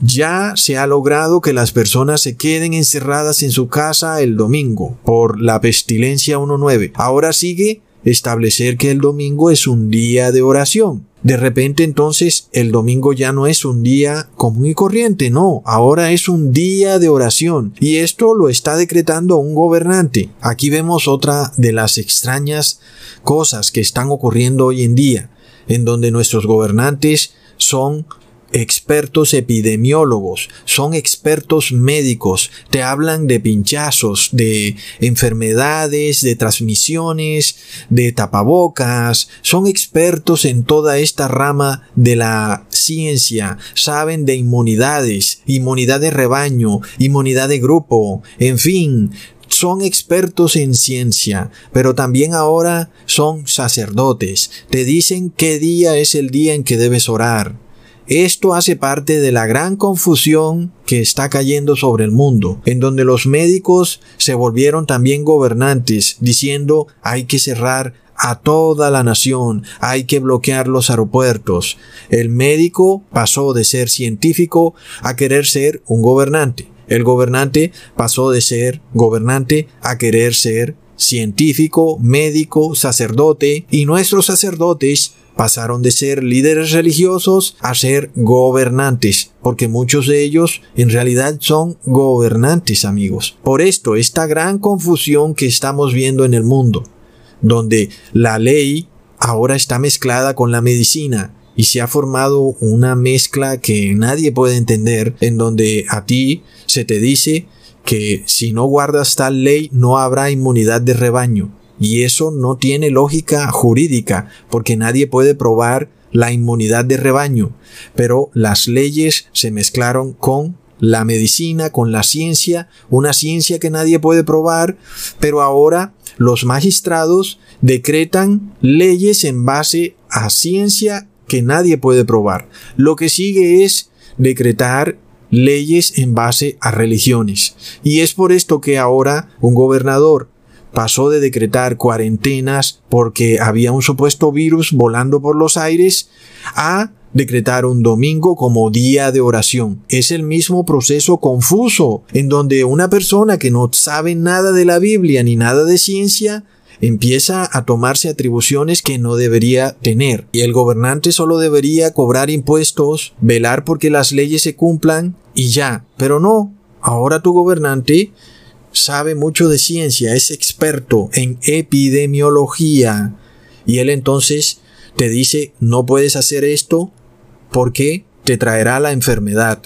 ya se ha logrado que las personas se queden encerradas en su casa el domingo por la pestilencia 1.9. Ahora sigue establecer que el domingo es un día de oración. De repente entonces el domingo ya no es un día común y corriente, no, ahora es un día de oración y esto lo está decretando un gobernante. Aquí vemos otra de las extrañas cosas que están ocurriendo hoy en día, en donde nuestros gobernantes son expertos epidemiólogos, son expertos médicos, te hablan de pinchazos, de enfermedades, de transmisiones, de tapabocas, son expertos en toda esta rama de la ciencia, saben de inmunidades, inmunidad de rebaño, inmunidad de grupo, en fin, son expertos en ciencia, pero también ahora son sacerdotes. Te dicen qué día es el día en que debes orar. Esto hace parte de la gran confusión que está cayendo sobre el mundo, en donde los médicos se volvieron también gobernantes, diciendo hay que cerrar a toda la nación, hay que bloquear los aeropuertos. El médico pasó de ser científico a querer ser un gobernante. El gobernante pasó de ser gobernante a querer ser científico, médico, sacerdote, y nuestros sacerdotes pasaron de ser líderes religiosos a ser gobernantes, porque muchos de ellos en realidad son gobernantes amigos. Por esto, esta gran confusión que estamos viendo en el mundo, donde la ley ahora está mezclada con la medicina, y se ha formado una mezcla que nadie puede entender, en donde a ti se te dice que si no guardas tal ley no habrá inmunidad de rebaño. Y eso no tiene lógica jurídica, porque nadie puede probar la inmunidad de rebaño. Pero las leyes se mezclaron con la medicina, con la ciencia, una ciencia que nadie puede probar, pero ahora los magistrados decretan leyes en base a ciencia que nadie puede probar. Lo que sigue es decretar leyes en base a religiones. Y es por esto que ahora un gobernador pasó de decretar cuarentenas porque había un supuesto virus volando por los aires a decretar un domingo como día de oración. Es el mismo proceso confuso en donde una persona que no sabe nada de la Biblia ni nada de ciencia empieza a tomarse atribuciones que no debería tener. Y el gobernante solo debería cobrar impuestos, velar porque las leyes se cumplan y ya. Pero no, ahora tu gobernante sabe mucho de ciencia, es experto en epidemiología. Y él entonces te dice, no puedes hacer esto porque te traerá la enfermedad.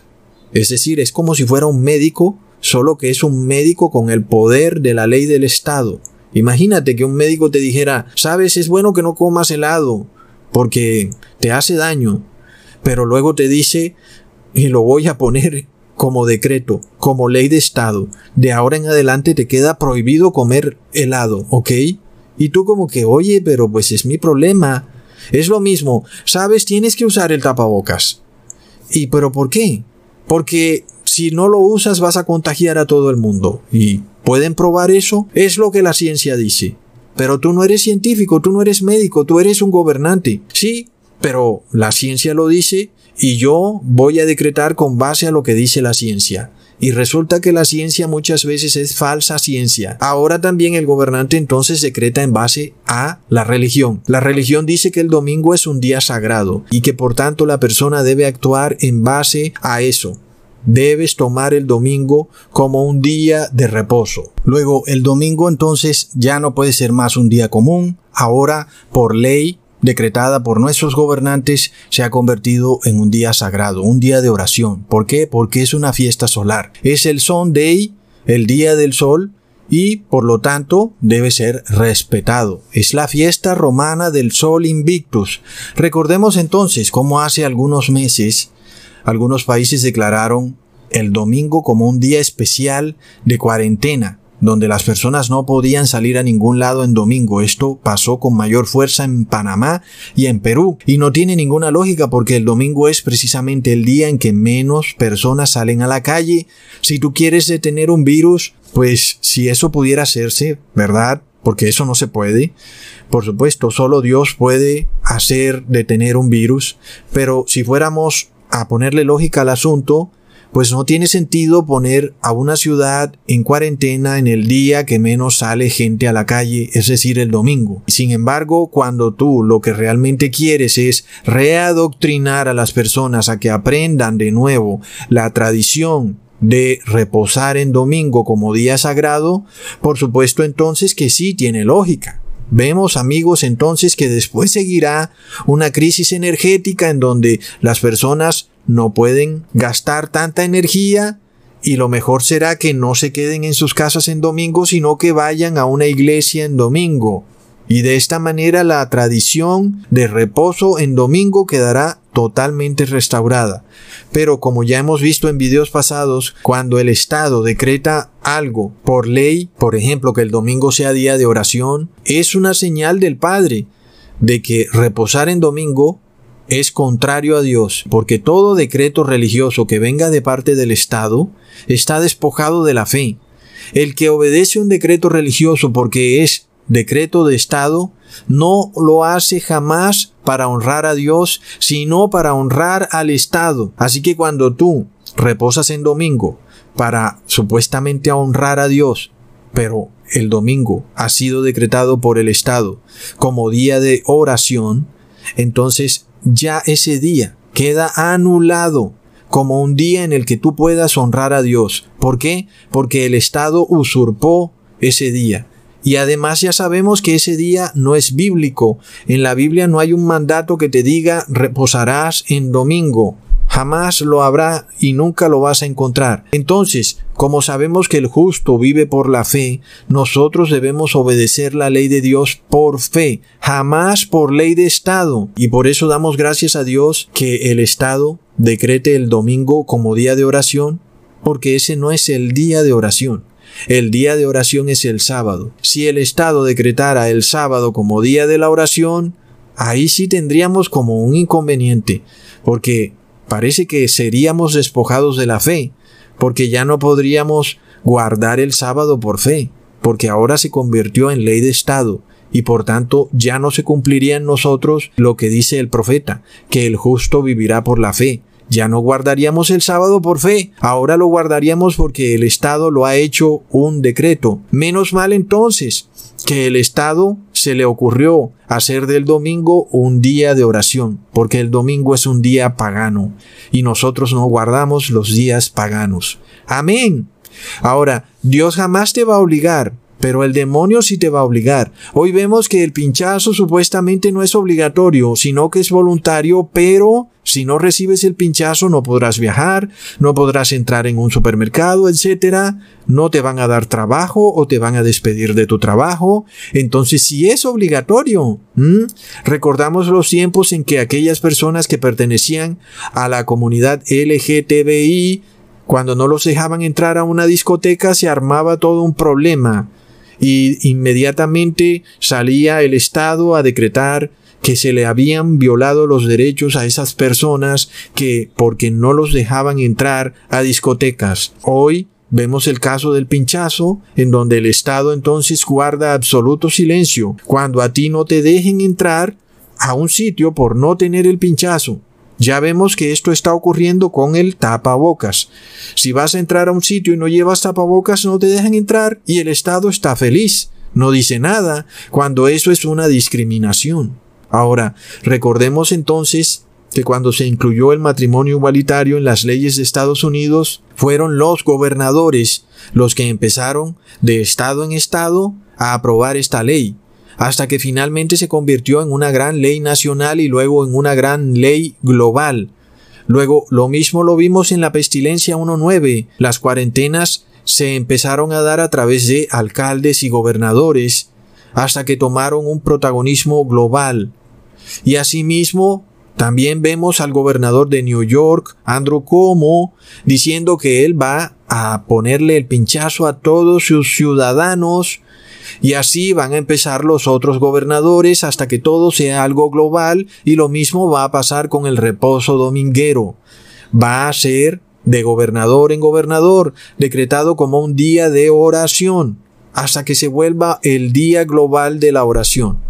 Es decir, es como si fuera un médico, solo que es un médico con el poder de la ley del Estado. Imagínate que un médico te dijera, sabes, es bueno que no comas helado, porque te hace daño, pero luego te dice, y lo voy a poner como decreto, como ley de Estado, de ahora en adelante te queda prohibido comer helado, ¿ok? Y tú como que, oye, pero pues es mi problema. Es lo mismo, sabes, tienes que usar el tapabocas. ¿Y pero por qué? Porque si no lo usas vas a contagiar a todo el mundo. ¿Y pueden probar eso? Es lo que la ciencia dice. Pero tú no eres científico, tú no eres médico, tú eres un gobernante. Sí, pero la ciencia lo dice y yo voy a decretar con base a lo que dice la ciencia. Y resulta que la ciencia muchas veces es falsa ciencia. Ahora también el gobernante entonces decreta en base a la religión. La religión dice que el domingo es un día sagrado y que por tanto la persona debe actuar en base a eso. Debes tomar el domingo como un día de reposo. Luego, el domingo entonces ya no puede ser más un día común. Ahora, por ley, decretada por nuestros gobernantes se ha convertido en un día sagrado, un día de oración. ¿Por qué? Porque es una fiesta solar. Es el Day, el día del sol, y por lo tanto debe ser respetado. Es la fiesta romana del Sol Invictus. Recordemos entonces cómo hace algunos meses algunos países declararon el domingo como un día especial de cuarentena donde las personas no podían salir a ningún lado en domingo. Esto pasó con mayor fuerza en Panamá y en Perú. Y no tiene ninguna lógica porque el domingo es precisamente el día en que menos personas salen a la calle. Si tú quieres detener un virus, pues si eso pudiera hacerse, ¿verdad? Porque eso no se puede. Por supuesto, solo Dios puede hacer detener un virus. Pero si fuéramos a ponerle lógica al asunto, pues no tiene sentido poner a una ciudad en cuarentena en el día que menos sale gente a la calle, es decir, el domingo. Sin embargo, cuando tú lo que realmente quieres es readoctrinar a las personas a que aprendan de nuevo la tradición de reposar en domingo como día sagrado, por supuesto entonces que sí tiene lógica. Vemos amigos entonces que después seguirá una crisis energética en donde las personas no pueden gastar tanta energía y lo mejor será que no se queden en sus casas en domingo, sino que vayan a una iglesia en domingo. Y de esta manera la tradición de reposo en domingo quedará totalmente restaurada. Pero como ya hemos visto en videos pasados, cuando el Estado decreta algo por ley, por ejemplo que el domingo sea día de oración, es una señal del Padre de que reposar en domingo es contrario a Dios, porque todo decreto religioso que venga de parte del Estado está despojado de la fe. El que obedece un decreto religioso porque es decreto de Estado, no lo hace jamás para honrar a Dios, sino para honrar al Estado. Así que cuando tú reposas en domingo para supuestamente honrar a Dios, pero el domingo ha sido decretado por el Estado como día de oración, entonces ya ese día queda anulado como un día en el que tú puedas honrar a Dios. ¿Por qué? Porque el Estado usurpó ese día. Y además ya sabemos que ese día no es bíblico. En la Biblia no hay un mandato que te diga reposarás en domingo. Jamás lo habrá y nunca lo vas a encontrar. Entonces, como sabemos que el justo vive por la fe, nosotros debemos obedecer la ley de Dios por fe, jamás por ley de Estado. Y por eso damos gracias a Dios que el Estado decrete el domingo como día de oración, porque ese no es el día de oración. El día de oración es el sábado. Si el Estado decretara el sábado como día de la oración, ahí sí tendríamos como un inconveniente, porque parece que seríamos despojados de la fe, porque ya no podríamos guardar el sábado por fe, porque ahora se convirtió en ley de Estado, y por tanto ya no se cumpliría en nosotros lo que dice el profeta, que el justo vivirá por la fe. Ya no guardaríamos el sábado por fe, ahora lo guardaríamos porque el Estado lo ha hecho un decreto. Menos mal entonces que el Estado se le ocurrió hacer del domingo un día de oración, porque el domingo es un día pagano y nosotros no guardamos los días paganos. Amén. Ahora, Dios jamás te va a obligar pero el demonio sí te va a obligar. Hoy vemos que el pinchazo supuestamente no es obligatorio, sino que es voluntario, pero si no recibes el pinchazo no podrás viajar, no podrás entrar en un supermercado, etc. No te van a dar trabajo o te van a despedir de tu trabajo. Entonces sí es obligatorio. Recordamos los tiempos en que aquellas personas que pertenecían a la comunidad LGTBI cuando no los dejaban entrar a una discoteca se armaba todo un problema y inmediatamente salía el Estado a decretar que se le habían violado los derechos a esas personas que porque no los dejaban entrar a discotecas. Hoy Vemos el caso del pinchazo, en donde el Estado entonces guarda absoluto silencio cuando a ti no te dejen entrar a un sitio por no tener el pinchazo. Ya vemos que esto está ocurriendo con el tapabocas. Si vas a entrar a un sitio y no llevas tapabocas, no te dejan entrar y el Estado está feliz. No dice nada cuando eso es una discriminación. Ahora, recordemos entonces que cuando se incluyó el matrimonio igualitario en las leyes de Estados Unidos, fueron los gobernadores los que empezaron de estado en estado a aprobar esta ley hasta que finalmente se convirtió en una gran ley nacional y luego en una gran ley global. Luego, lo mismo lo vimos en la pestilencia 1.9. Las cuarentenas se empezaron a dar a través de alcaldes y gobernadores, hasta que tomaron un protagonismo global. Y asimismo, también vemos al gobernador de New York, Andrew Cuomo, diciendo que él va a ponerle el pinchazo a todos sus ciudadanos y así van a empezar los otros gobernadores hasta que todo sea algo global y lo mismo va a pasar con el reposo dominguero. Va a ser de gobernador en gobernador, decretado como un día de oración, hasta que se vuelva el día global de la oración.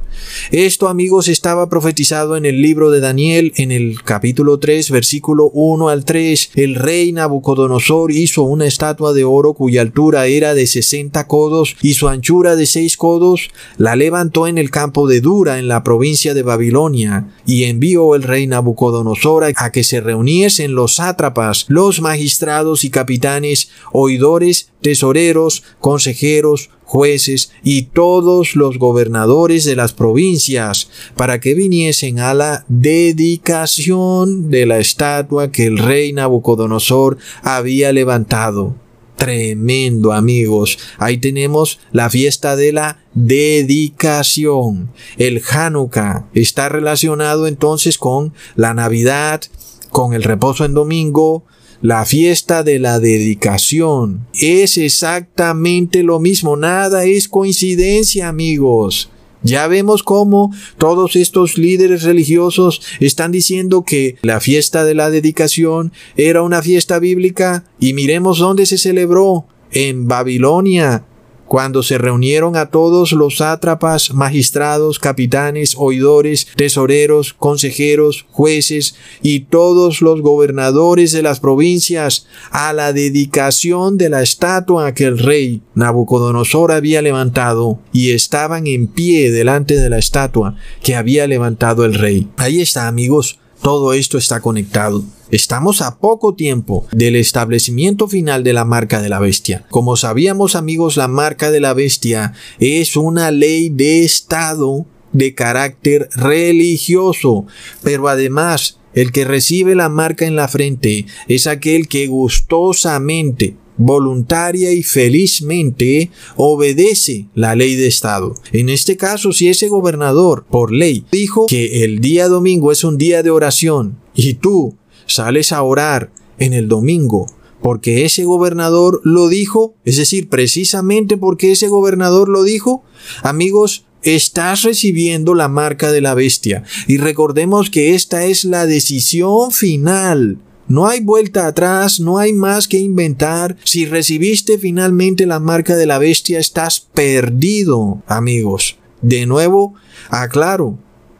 Esto, amigos, estaba profetizado en el libro de Daniel, en el capítulo 3, versículo 1 al 3. El rey Nabucodonosor hizo una estatua de oro cuya altura era de 60 codos y su anchura de 6 codos. La levantó en el campo de Dura, en la provincia de Babilonia, y envió el rey Nabucodonosor a que se reuniesen los sátrapas, los magistrados y capitanes, oidores, tesoreros, consejeros, jueces y todos los gobernadores de las provincias, para que viniesen a la dedicación de la estatua que el rey Nabucodonosor había levantado. Tremendo amigos. Ahí tenemos la fiesta de la dedicación. El Hanukkah está relacionado entonces con la Navidad, con el reposo en domingo, la fiesta de la dedicación. Es exactamente lo mismo, nada es coincidencia amigos. Ya vemos cómo todos estos líderes religiosos están diciendo que la fiesta de la dedicación era una fiesta bíblica y miremos dónde se celebró, en Babilonia, cuando se reunieron a todos los sátrapas, magistrados, capitanes, oidores, tesoreros, consejeros, jueces y todos los gobernadores de las provincias a la dedicación de la estatua que el rey Nabucodonosor había levantado y estaban en pie delante de la estatua que había levantado el rey. Ahí está amigos, todo esto está conectado. Estamos a poco tiempo del establecimiento final de la marca de la bestia. Como sabíamos amigos, la marca de la bestia es una ley de Estado de carácter religioso, pero además el que recibe la marca en la frente es aquel que gustosamente voluntaria y felizmente obedece la ley de Estado. En este caso, si ese gobernador, por ley, dijo que el día domingo es un día de oración y tú sales a orar en el domingo porque ese gobernador lo dijo, es decir, precisamente porque ese gobernador lo dijo, amigos, estás recibiendo la marca de la bestia. Y recordemos que esta es la decisión final. No hay vuelta atrás, no hay más que inventar. Si recibiste finalmente la marca de la bestia, estás perdido, amigos. De nuevo, aclaro,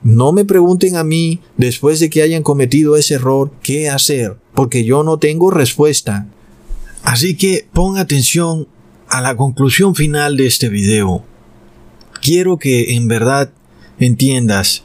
no me pregunten a mí, después de que hayan cometido ese error, qué hacer, porque yo no tengo respuesta. Así que pon atención a la conclusión final de este video. Quiero que en verdad entiendas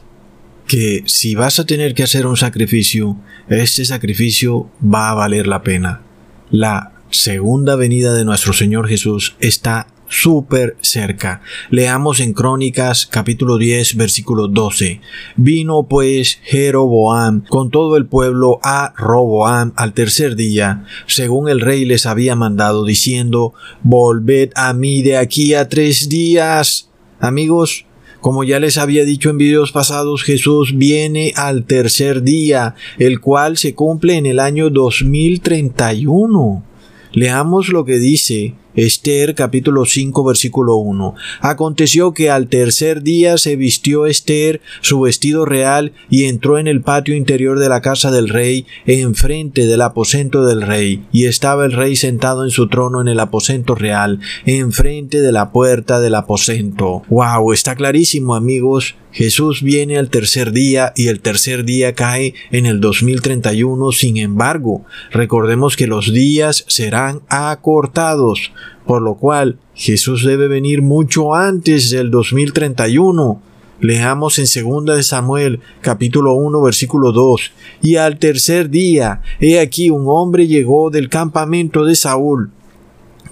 que si vas a tener que hacer un sacrificio, este sacrificio va a valer la pena. La segunda venida de nuestro Señor Jesús está súper cerca. Leamos en Crónicas capítulo 10 versículo 12. Vino pues Jeroboam con todo el pueblo a Roboam al tercer día, según el rey les había mandado, diciendo, Volved a mí de aquí a tres días. Amigos, como ya les había dicho en videos pasados, Jesús viene al tercer día, el cual se cumple en el año 2031. Leamos lo que dice Esther capítulo 5 versículo 1. Aconteció que al tercer día se vistió Esther su vestido real y entró en el patio interior de la casa del rey enfrente del aposento del rey y estaba el rey sentado en su trono en el aposento real enfrente de la puerta del aposento. Wow, está clarísimo amigos. Jesús viene al tercer día y el tercer día cae en el 2031. Sin embargo, recordemos que los días serán acortados por lo cual Jesús debe venir mucho antes del 2031. Leamos en 2 de Samuel capítulo 1 versículo 2. Y al tercer día, he aquí un hombre llegó del campamento de Saúl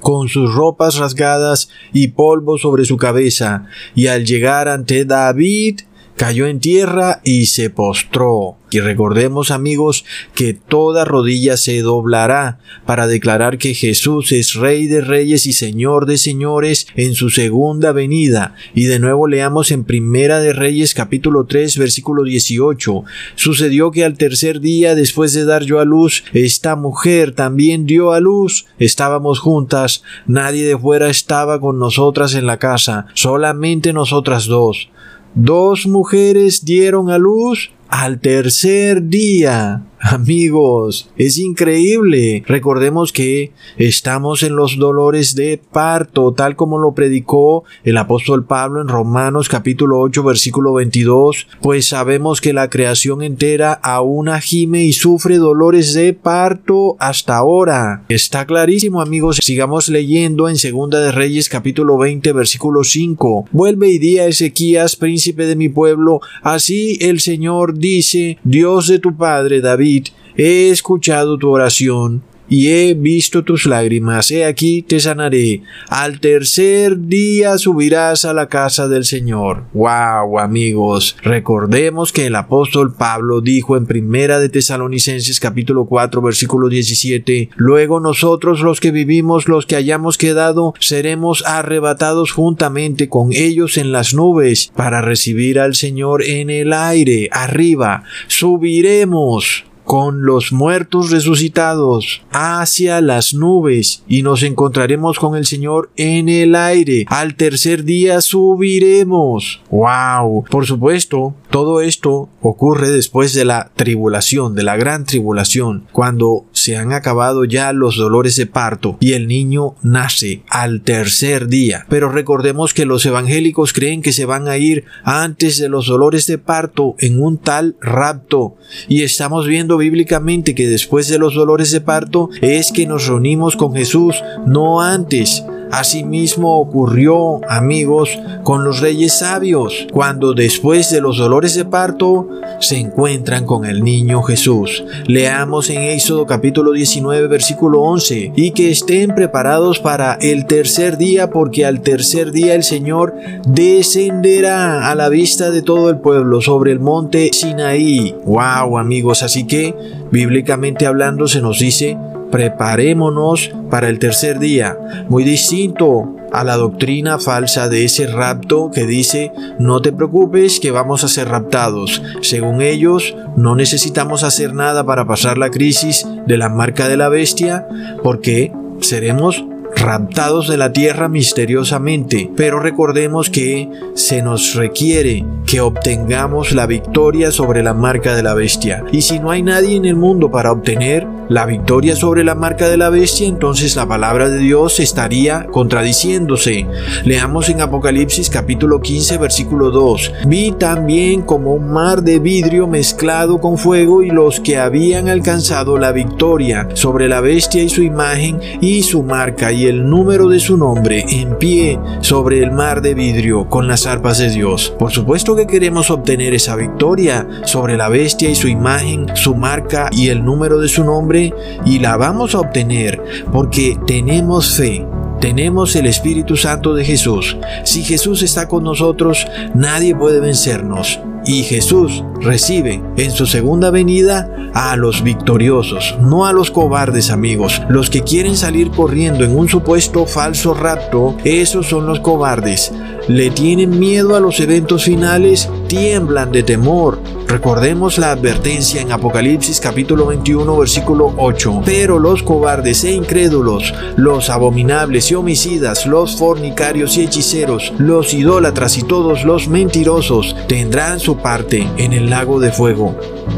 con sus ropas rasgadas y polvo sobre su cabeza, y al llegar ante David, cayó en tierra y se postró. Y recordemos amigos que toda rodilla se doblará para declarar que Jesús es Rey de Reyes y Señor de Señores en su segunda venida. Y de nuevo leamos en Primera de Reyes capítulo 3 versículo 18. Sucedió que al tercer día después de dar yo a luz, esta mujer también dio a luz. Estábamos juntas, nadie de fuera estaba con nosotras en la casa, solamente nosotras dos. Dos mujeres dieron a luz al tercer día. Amigos, es increíble. Recordemos que estamos en los dolores de parto, tal como lo predicó el apóstol Pablo en Romanos capítulo 8 versículo 22, pues sabemos que la creación entera aún gime y sufre dolores de parto hasta ahora. Está clarísimo, amigos. Sigamos leyendo en Segunda de Reyes capítulo 20 versículo 5. Vuelve y di a Ezequías, príncipe de mi pueblo, así el Señor dice, Dios de tu padre David, he escuchado tu oración y he visto tus lágrimas, he aquí te sanaré. Al tercer día subirás a la casa del Señor. Wow, amigos, recordemos que el apóstol Pablo dijo en Primera de Tesalonicenses capítulo 4 versículo 17, luego nosotros los que vivimos, los que hayamos quedado, seremos arrebatados juntamente con ellos en las nubes para recibir al Señor en el aire, arriba, subiremos con los muertos resucitados hacia las nubes y nos encontraremos con el Señor en el aire. Al tercer día subiremos. ¡Wow! Por supuesto, todo esto ocurre después de la tribulación, de la gran tribulación, cuando se han acabado ya los dolores de parto y el niño nace al tercer día. Pero recordemos que los evangélicos creen que se van a ir antes de los dolores de parto en un tal rapto y estamos viendo bíblicamente que después de los dolores de parto es que nos reunimos con Jesús, no antes. Asimismo ocurrió, amigos, con los reyes sabios, cuando después de los dolores de parto se encuentran con el niño Jesús. Leamos en Éxodo capítulo 19 versículo 11, y que estén preparados para el tercer día, porque al tercer día el Señor descenderá a la vista de todo el pueblo sobre el monte Sinaí. Wow, amigos, así que bíblicamente hablando se nos dice preparémonos para el tercer día, muy distinto a la doctrina falsa de ese rapto que dice no te preocupes que vamos a ser raptados. Según ellos, no necesitamos hacer nada para pasar la crisis de la marca de la bestia porque seremos raptados de la tierra misteriosamente, pero recordemos que se nos requiere que obtengamos la victoria sobre la marca de la bestia. Y si no hay nadie en el mundo para obtener la victoria sobre la marca de la bestia, entonces la palabra de Dios estaría contradiciéndose. Leamos en Apocalipsis capítulo 15 versículo 2. Vi también como un mar de vidrio mezclado con fuego y los que habían alcanzado la victoria sobre la bestia y su imagen y su marca el número de su nombre en pie sobre el mar de vidrio con las arpas de Dios. Por supuesto que queremos obtener esa victoria sobre la bestia y su imagen, su marca y el número de su nombre y la vamos a obtener porque tenemos fe tenemos el Espíritu Santo de Jesús. Si Jesús está con nosotros, nadie puede vencernos. Y Jesús recibe en su segunda venida a los victoriosos, no a los cobardes amigos. Los que quieren salir corriendo en un supuesto falso rapto, esos son los cobardes. Le tienen miedo a los eventos finales, tiemblan de temor. Recordemos la advertencia en Apocalipsis capítulo 21 versículo 8. Pero los cobardes e incrédulos, los abominables y homicidas, los fornicarios y hechiceros, los idólatras y todos los mentirosos tendrán su parte en el lago de fuego.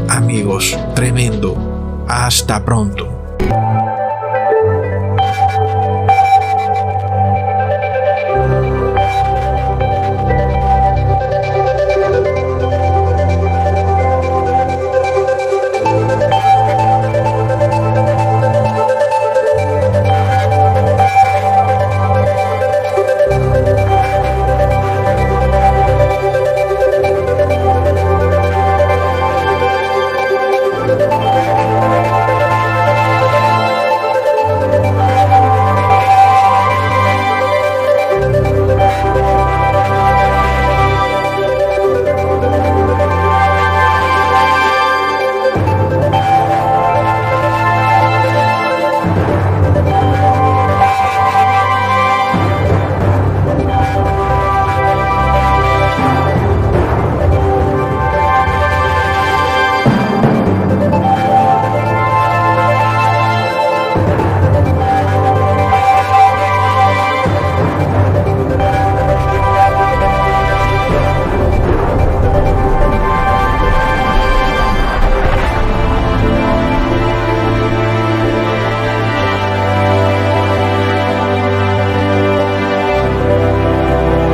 Amigos, tremendo. Hasta pronto.